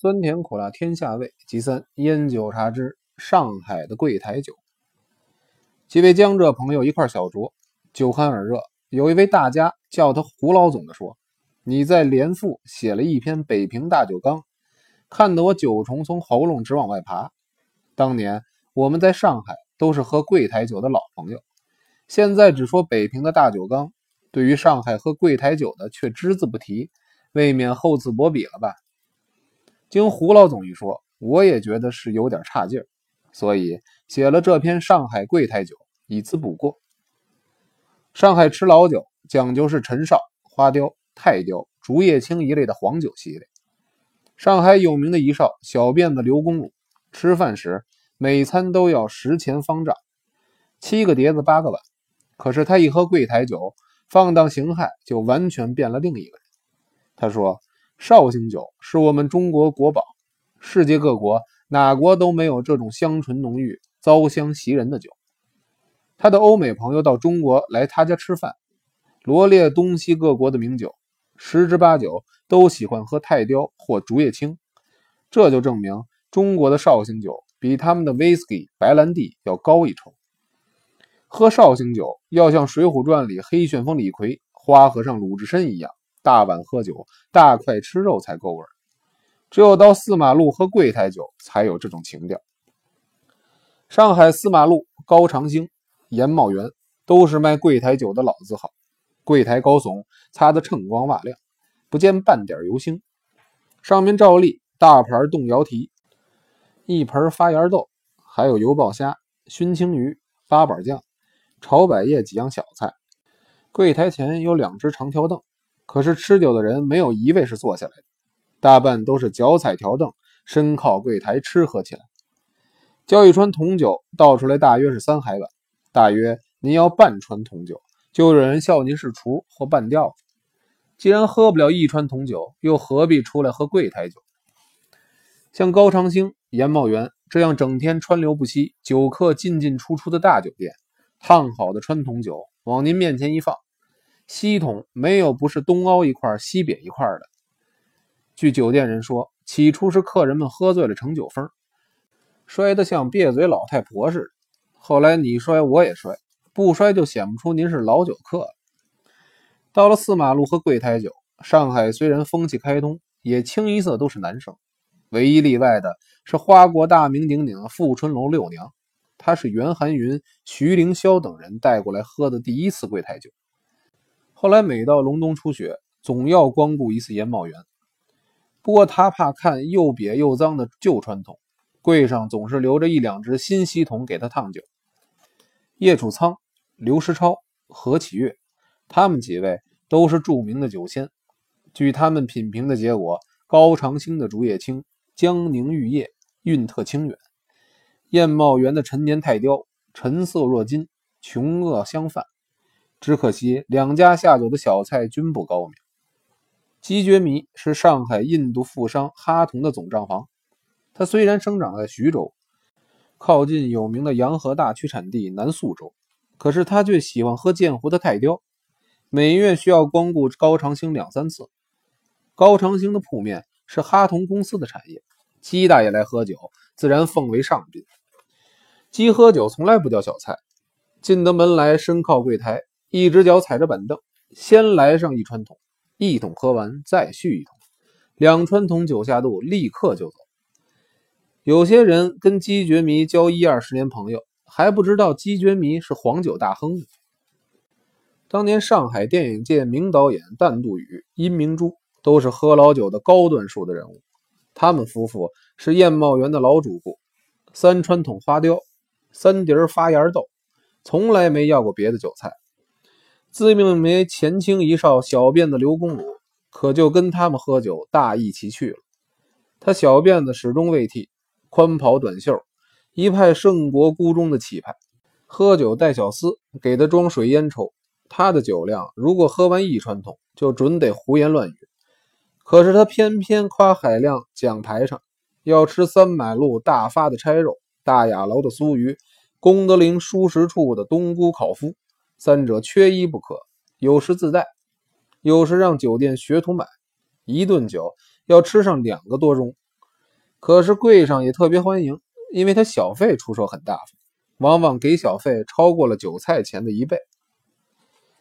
酸甜苦辣天下味，其三烟酒茶之上海的柜台酒。几位江浙朋友一块小酌，酒酣耳热。有一位大家叫他胡老总的说：“你在连富写了一篇《北平大酒缸》，看得我酒虫从喉咙直往外爬。当年我们在上海都是喝柜台酒的老朋友，现在只说北平的大酒缸，对于上海喝柜台酒的却只字不提，未免厚此薄彼了吧？”经胡老总一说，我也觉得是有点差劲儿，所以写了这篇上海柜台酒，以此补过。上海吃老酒讲究是陈绍、花雕、泰雕、竹叶青一类的黄酒系列。上海有名的一少小辫子刘公鲁，吃饭时每餐都要十钱方丈，七个碟子八个碗。可是他一喝柜台酒，放荡形骸就完全变了另一个人。他说。绍兴酒是我们中国国宝，世界各国哪国都没有这种香醇浓郁、糟香袭人的酒。他的欧美朋友到中国来他家吃饭，罗列东西各国的名酒，十之八九都喜欢喝泰雕或竹叶青，这就证明中国的绍兴酒比他们的威士忌、白兰地要高一筹。喝绍兴酒要像《水浒传》里黑旋风李逵、花和尚鲁智深一样。大碗喝酒，大块吃肉才够味儿。只有到四马路喝柜台酒，才有这种情调。上海四马路高长兴、严茂园都是卖柜台酒的老字号，柜台高耸，擦得锃光瓦亮，不见半点油星。上面照例大盘冻窑蹄，一盆发芽豆，还有油爆虾、熏青鱼、八宝酱、炒百叶几样小菜。柜台前有两只长条凳。可是吃酒的人没有一位是坐下来的，大半都是脚踩条凳，身靠柜台吃喝起来。交一川铜酒倒出来大约是三海碗，大约您要半川铜酒，就有人笑您是厨或半吊子。既然喝不了一川铜酒，又何必出来喝柜台酒？像高长兴、严茂园这样整天川流不息、酒客进进出出的大酒店，烫好的川铜酒往您面前一放。西桶没有不是东凹一块西瘪一块的。据酒店人说，起初是客人们喝醉了成酒疯，摔得像瘪嘴老太婆似的。后来你摔我也摔，不摔就显不出您是老酒客了。到了四马路喝柜台酒，上海虽然风气开通，也清一色都是男生。唯一例外的是花国大名鼎鼎的富春楼六娘，她是袁寒云、徐凌霄等人带过来喝的第一次柜台酒。后来每到隆冬初雪，总要光顾一次严茂园。不过他怕看又瘪又脏的旧传统，柜上总是留着一两只新锡桶给他烫酒。叶楚仓、刘石超、何启月，他们几位都是著名的酒仙。据他们品评的结果，高长兴的竹叶青，江宁玉叶，韵特清远；燕茂园的陈年泰雕，陈色若金，琼萼相泛。只可惜两家下酒的小菜均不高明。姬觉迷是上海印度富商哈同的总账房，他虽然生长在徐州，靠近有名的洋河大曲产地南宿州，可是他却喜欢喝鉴湖的泰雕，每月需要光顾高长兴两三次。高长兴的铺面是哈同公司的产业，姬大爷来喝酒，自然奉为上宾。鸡喝酒从来不叫小菜，进得门来，身靠柜台。一只脚踩着板凳，先来上一川桶，一桶喝完再续一桶，两川桶酒下肚，立刻就走。有些人跟姬觉迷交一二十年朋友，还不知道姬觉迷是黄酒大亨呢。当年上海电影界名导演旦杜宇、殷明珠都是喝老酒的高段数的人物，他们夫妇是燕茂园的老主顾，三川桶花雕，三碟发芽豆，从来没要过别的酒菜。自命为前清一少小辫子刘公武，可就跟他们喝酒大异其去了。他小辫子始终未剃，宽袍短袖，一派圣国孤中的气派。喝酒带小厮，给他装水烟抽。他的酒量，如果喝完一川桶，就准得胡言乱语。可是他偏偏夸海量讲台上要吃三马路大发的拆肉，大雅楼的酥鱼，功德林熟食处的冬菇烤麸。三者缺一不可，有时自带，有时让酒店学徒买。一顿酒要吃上两个多钟，可是柜上也特别欢迎，因为他小费出手很大方，往往给小费超过了酒菜钱的一倍。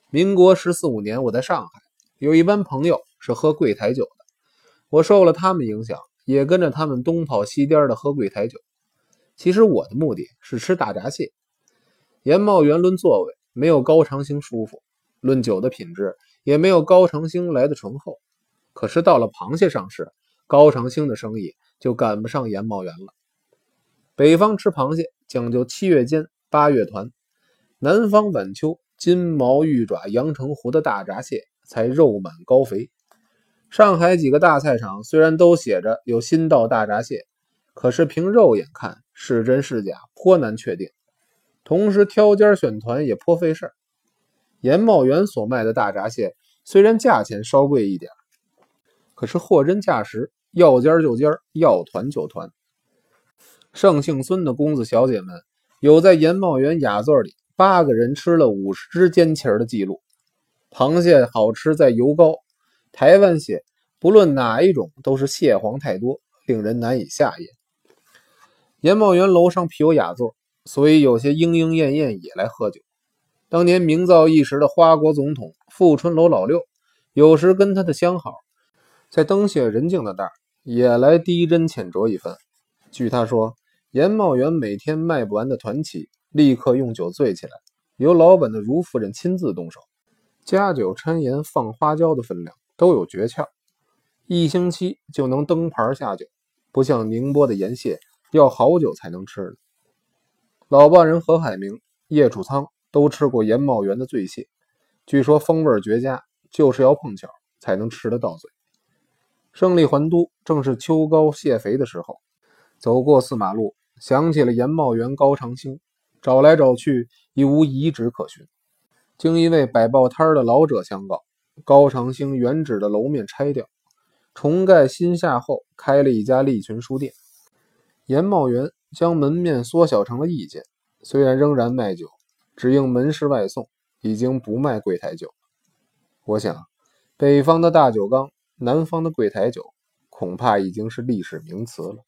民国十四五年，我在上海有一班朋友是喝柜台酒的，我受了他们影响，也跟着他们东跑西颠的喝柜台酒。其实我的目的是吃大闸蟹。盐茂园论座位没有高长兴舒服，论酒的品质也没有高长兴来的醇厚。可是到了螃蟹上市，高长兴的生意就赶不上盐茂园了。北方吃螃蟹讲究七月间八月团，南方晚秋金毛玉爪阳澄湖的大闸蟹才肉满膏肥。上海几个大菜场虽然都写着有新到大闸蟹，可是凭肉眼看。是真是假，颇难确定。同时挑尖选团也颇费事儿。严茂园所卖的大闸蟹，虽然价钱稍贵一点，可是货真价实，要尖就尖，要团就团。盛姓孙的公子小姐们，有在严茂园雅座里八个人吃了五十只尖旗儿的记录。螃蟹好吃在油膏，台湾蟹不论哪一种都是蟹黄太多，令人难以下咽。严茂园楼上辟有雅座，所以有些莺莺燕燕也来喝酒。当年名噪一时的花国总统富春楼老六，有时跟他的相好，在灯血人静的那儿也来低斟浅酌一番。据他说，盐茂园每天卖不完的团旗，立刻用酒醉起来，由老板的如夫人亲自动手，加酒掺盐放花椒的分量都有诀窍，一星期就能登盘下酒，不像宁波的盐蟹。要好久才能吃。老丈人何海明、叶楚仓都吃过严茂元的醉蟹，据说风味绝佳，就是要碰巧才能吃得到嘴。胜利还都正是秋高蟹肥的时候，走过四马路，想起了严茂元高长兴，找来找去已无遗址可寻。经一位摆报摊的老者相告，高长兴原址的楼面拆掉，重盖新下后，开了一家利群书店。严茂元将门面缩小成了一间，虽然仍然卖酒，只应门市外送，已经不卖柜台酒。我想，北方的大酒缸，南方的柜台酒，恐怕已经是历史名词了。